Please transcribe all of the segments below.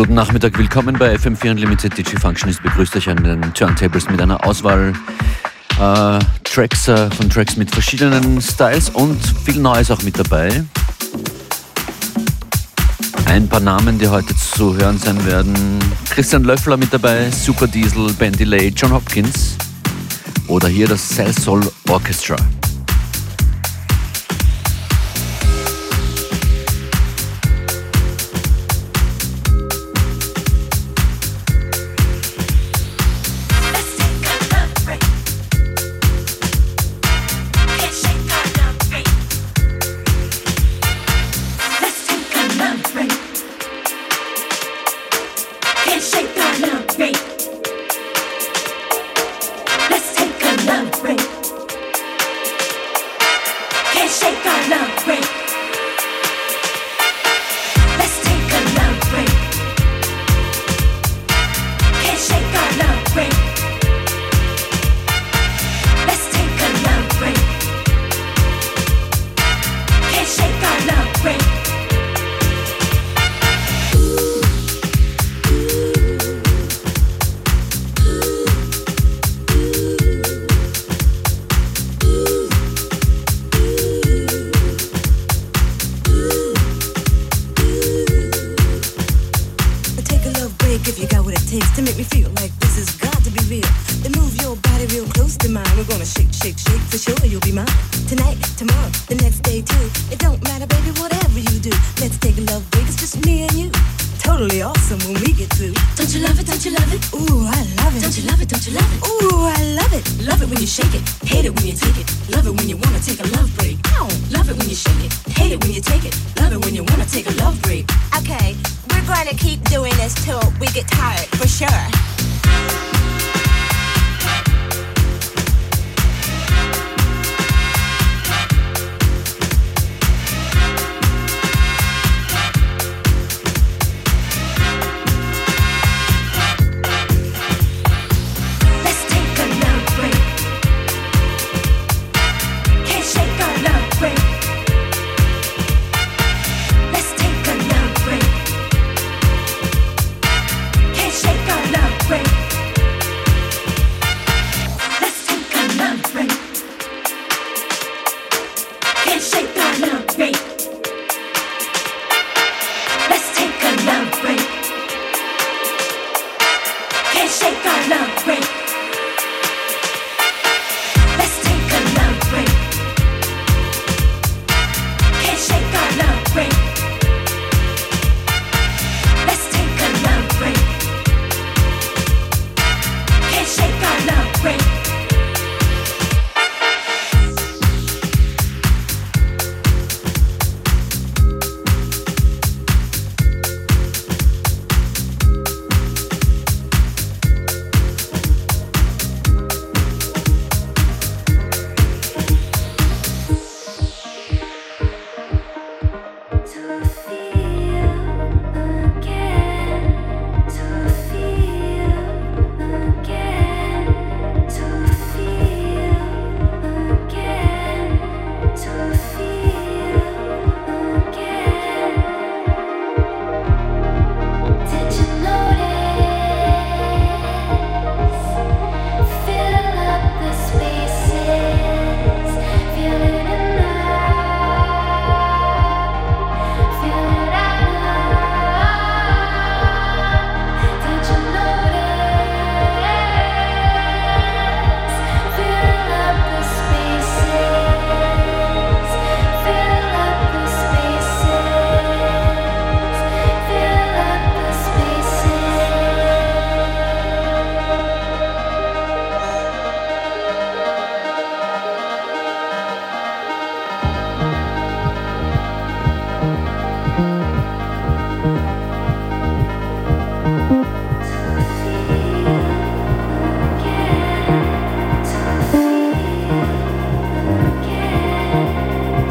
Guten Nachmittag, willkommen bei FM4 Unlimited. DJ Functionist begrüßt euch an den Turntables mit einer Auswahl äh, Tracks äh, von Tracks mit verschiedenen Styles und viel Neues auch mit dabei. Ein paar Namen, die heute zu hören sein werden. Christian Löffler mit dabei, Super Diesel, Ben Delay, John Hopkins oder hier das Cell Soul Orchestra.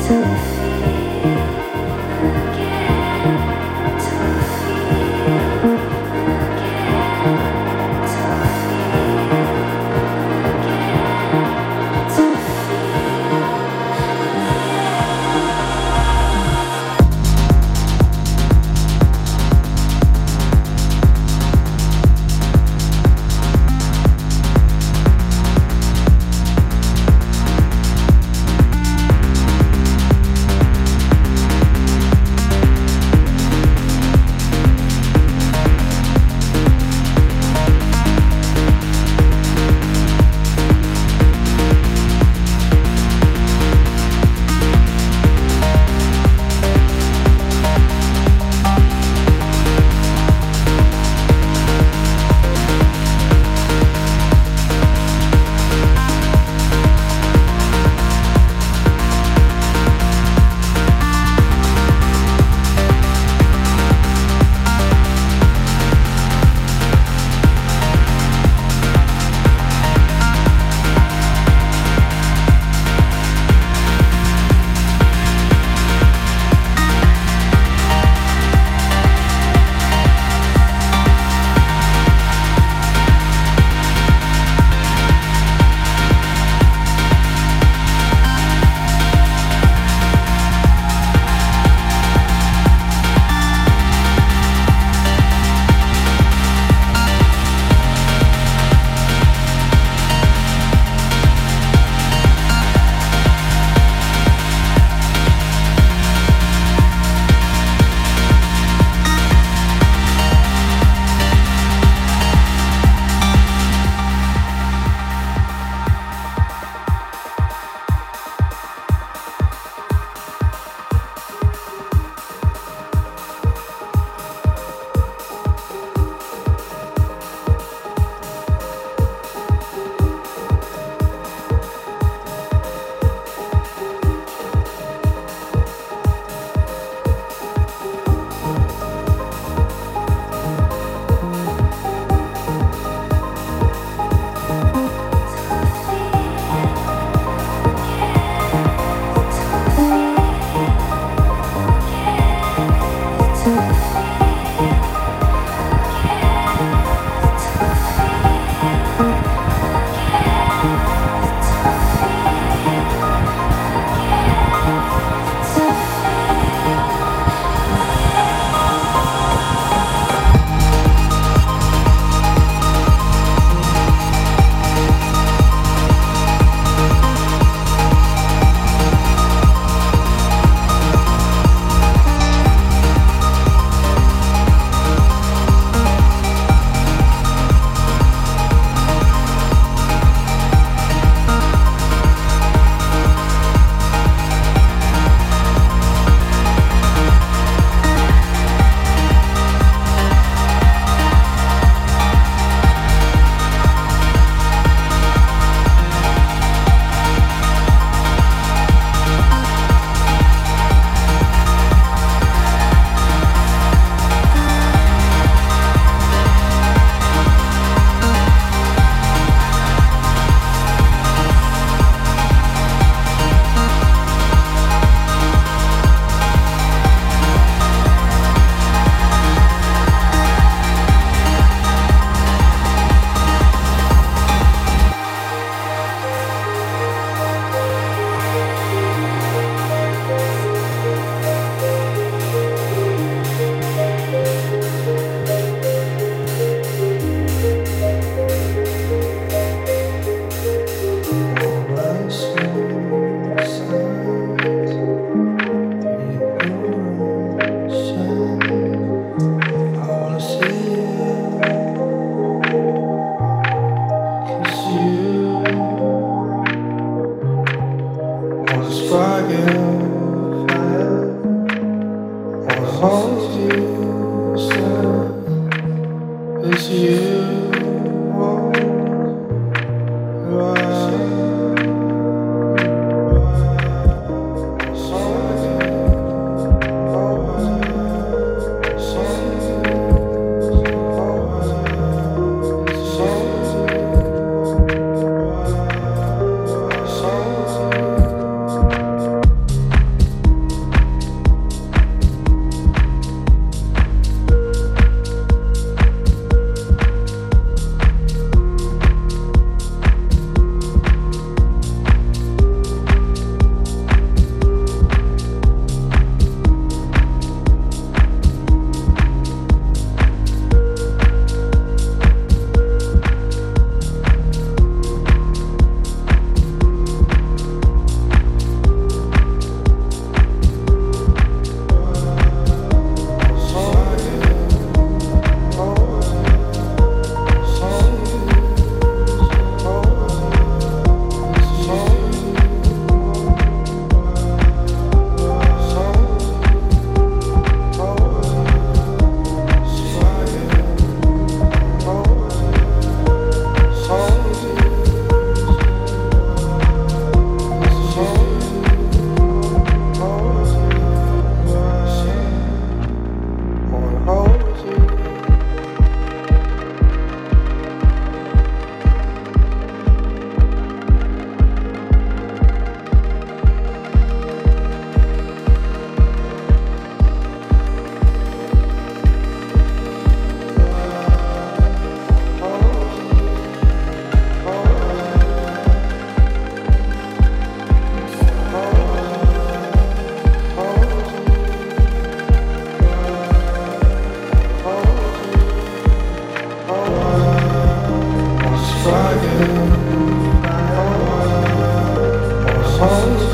myself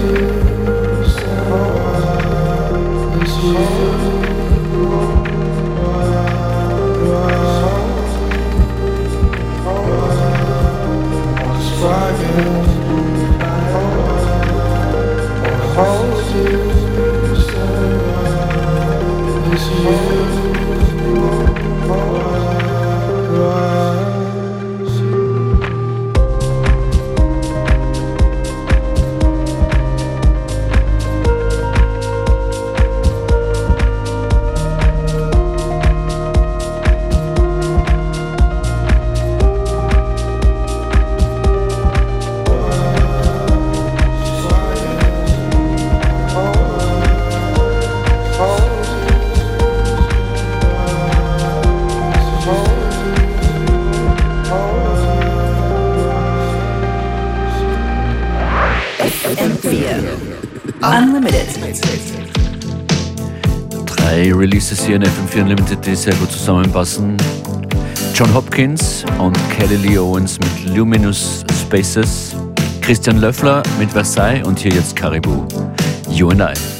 you. Die sehr gut zusammenpassen. John Hopkins und Kelly Lee Owens mit Luminous Spaces. Christian Löffler mit Versailles und hier jetzt Caribou. You and I.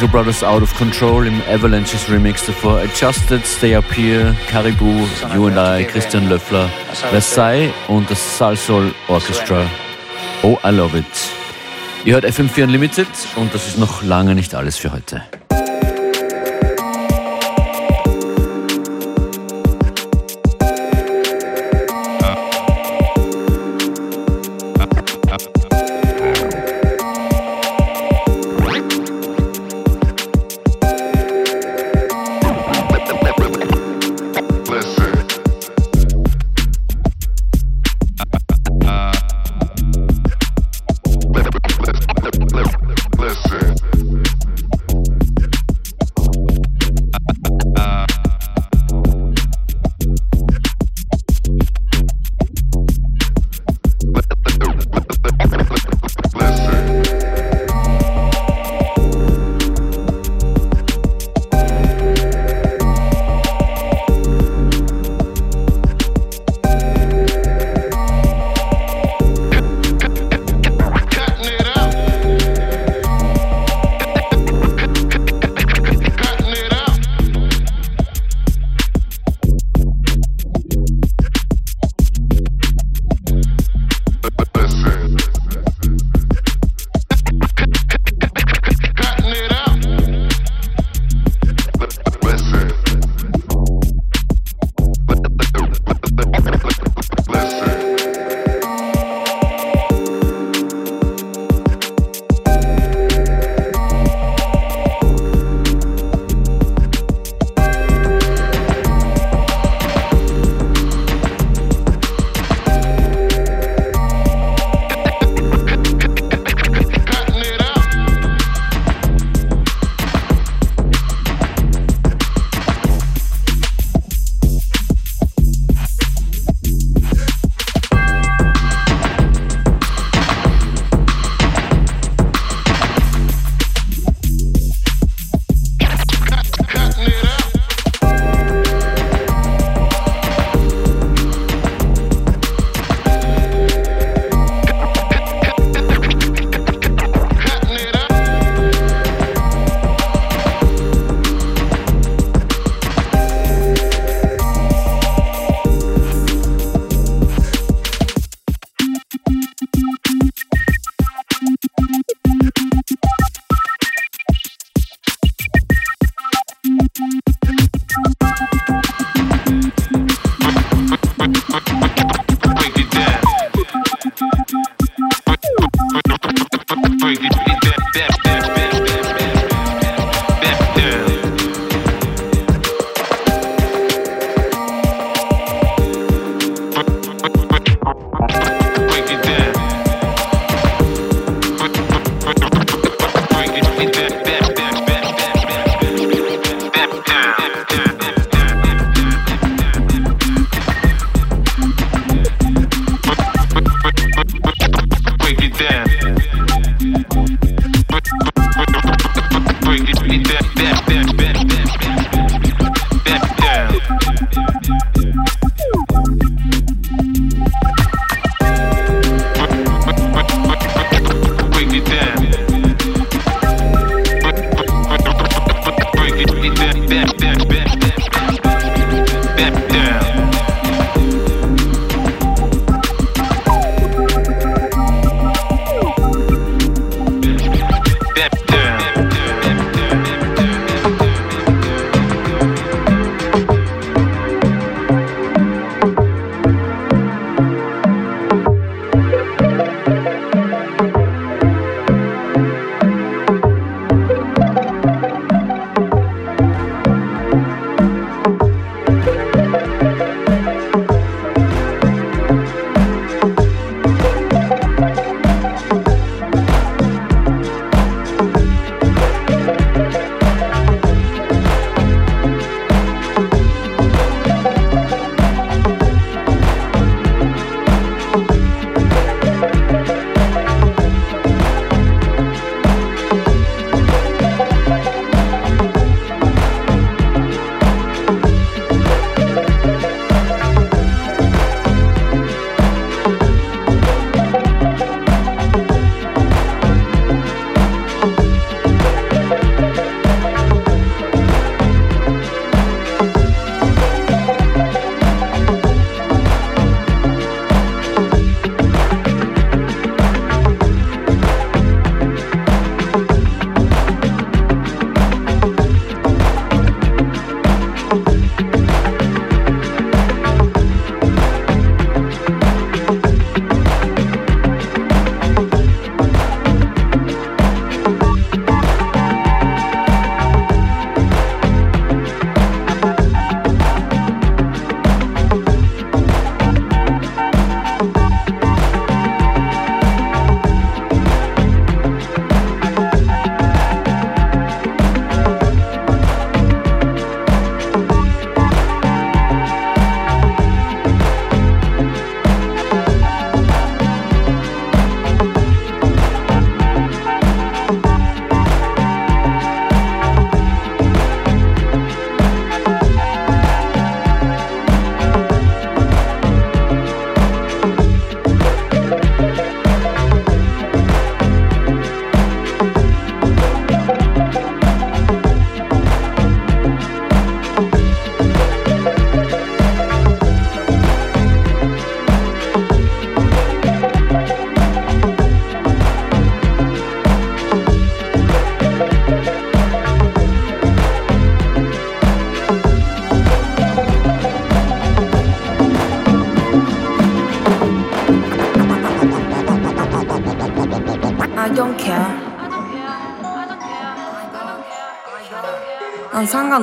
Chemical Brothers Out of Control im Avalanches Remix davor. Adjusted, Stay Up Here, Caribou, You and I, Christian Löffler, Versailles und das Salsol Orchestra. Oh, I love it. Ihr hört FM4 Unlimited und das ist noch lange nicht alles für heute.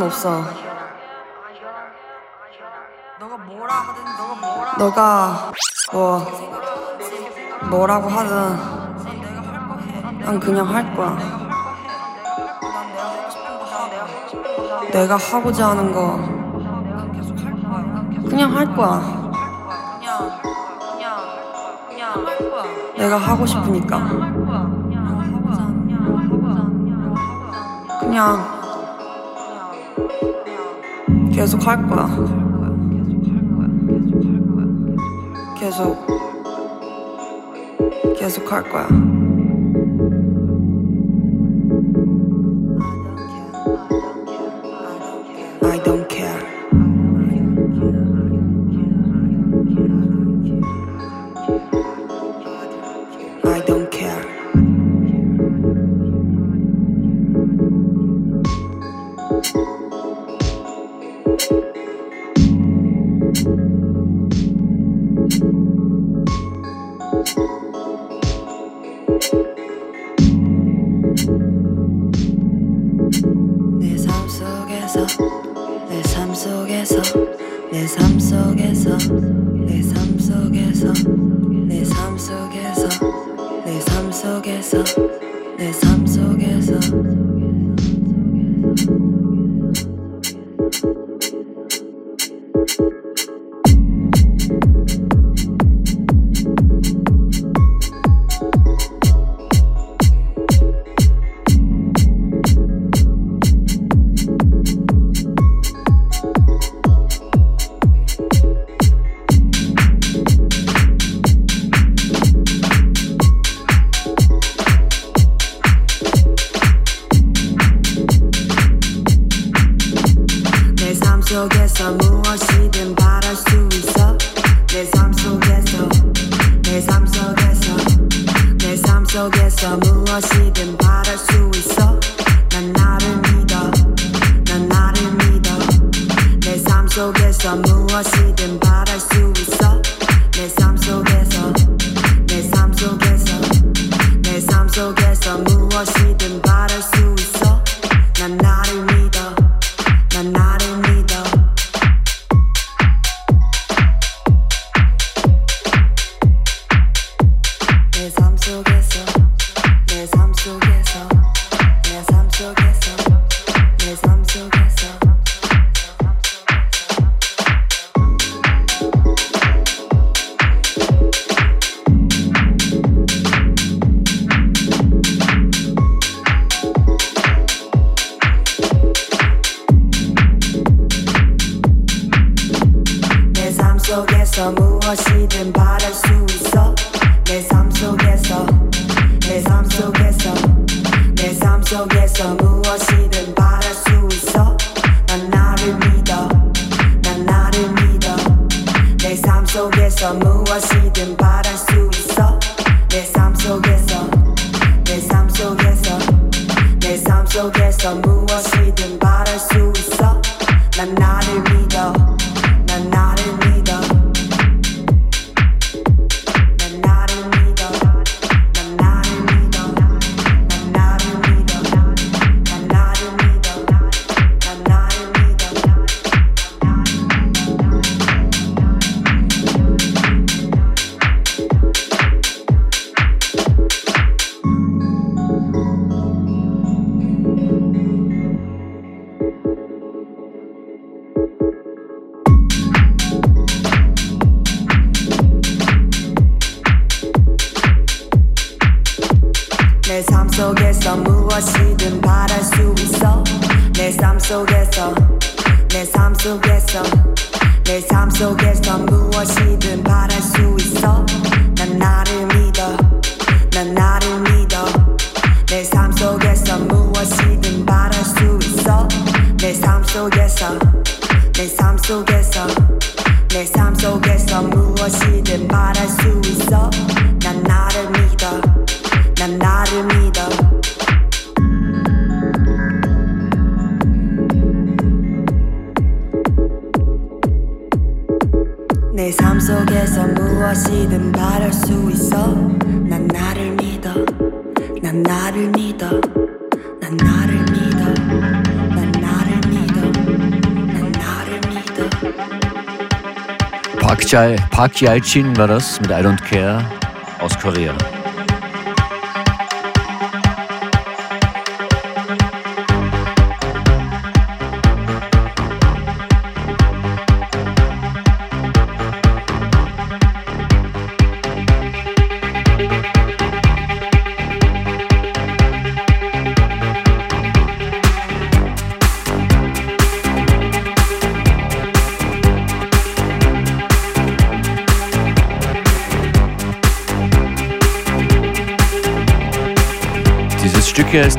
없어. 너가 뭐 뭐라고 하든 난 그냥 할 거야. 내가 하고자 하는 거. 그냥 할 거야. 내가 하고 싶으니까. 그냥 계속 할 거야. 계속 계속 할 거야. I don't care. I don't care. Park, Jae, Park Jae-Jin war das mit I Don't Care aus Korea.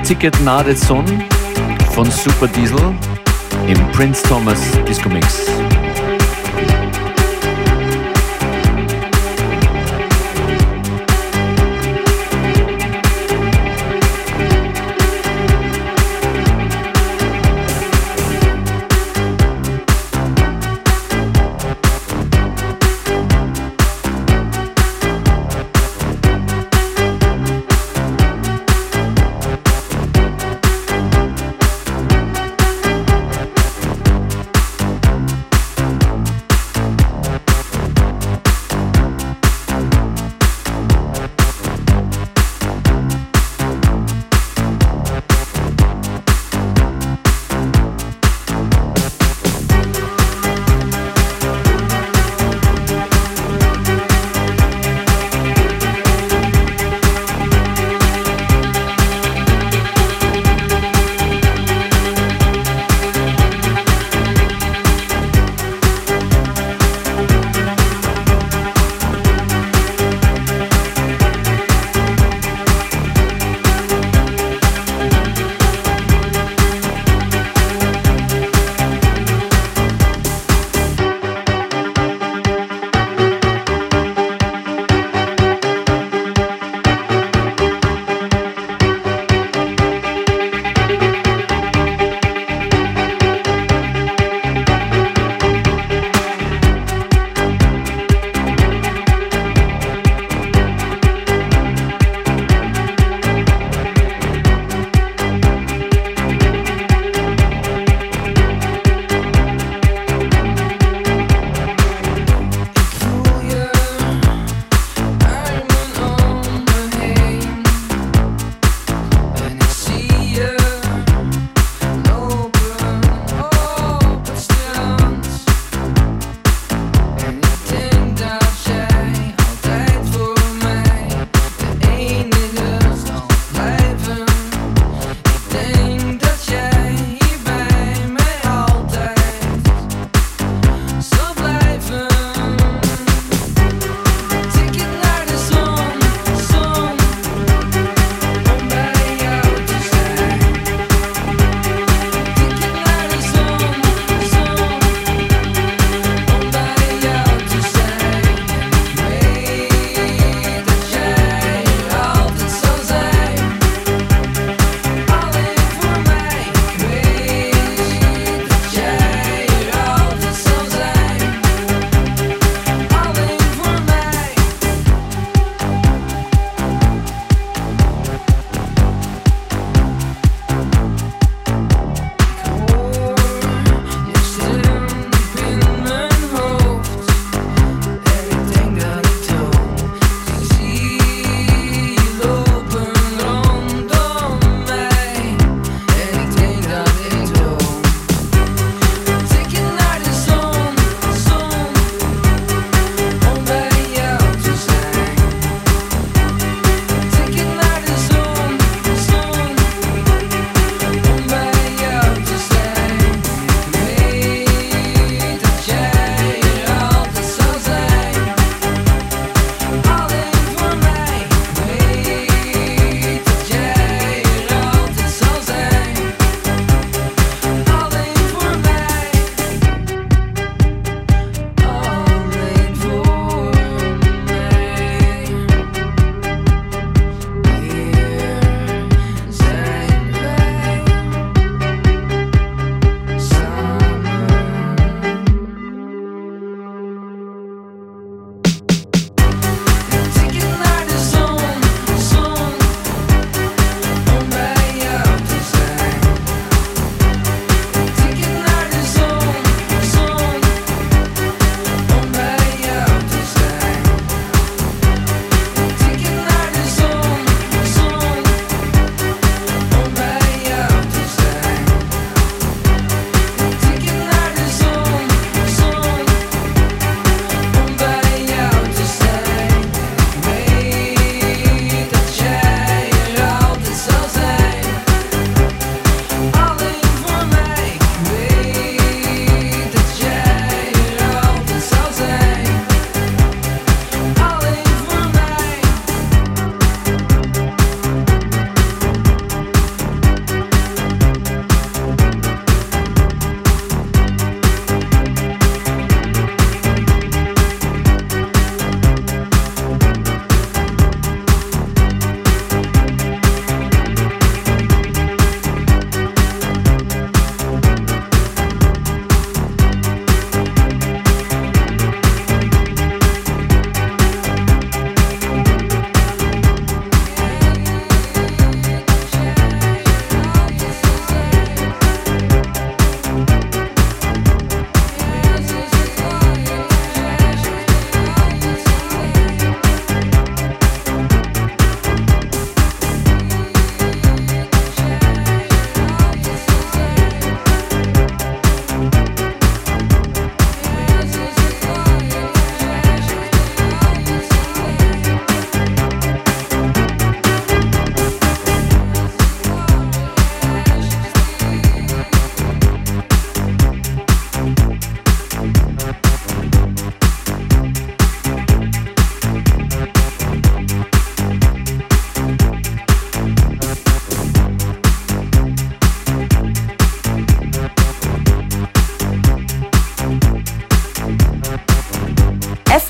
Ticket Nade Son von Super Diesel im Prince Thomas Disco Mix.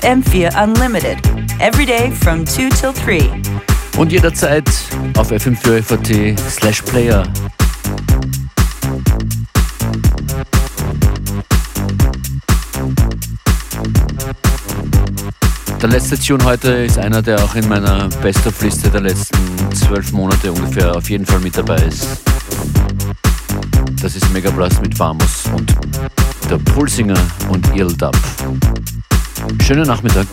FM4 Unlimited. Every day from 2 till 3. Und jederzeit auf fm4 slash player. Der letzte Tune heute ist einer, der auch in meiner Best-of-Liste der letzten zwölf Monate ungefähr auf jeden Fall mit dabei ist. Das ist Megablast mit Vamos und der Pulsinger und Dub. Schönen Nachmittag.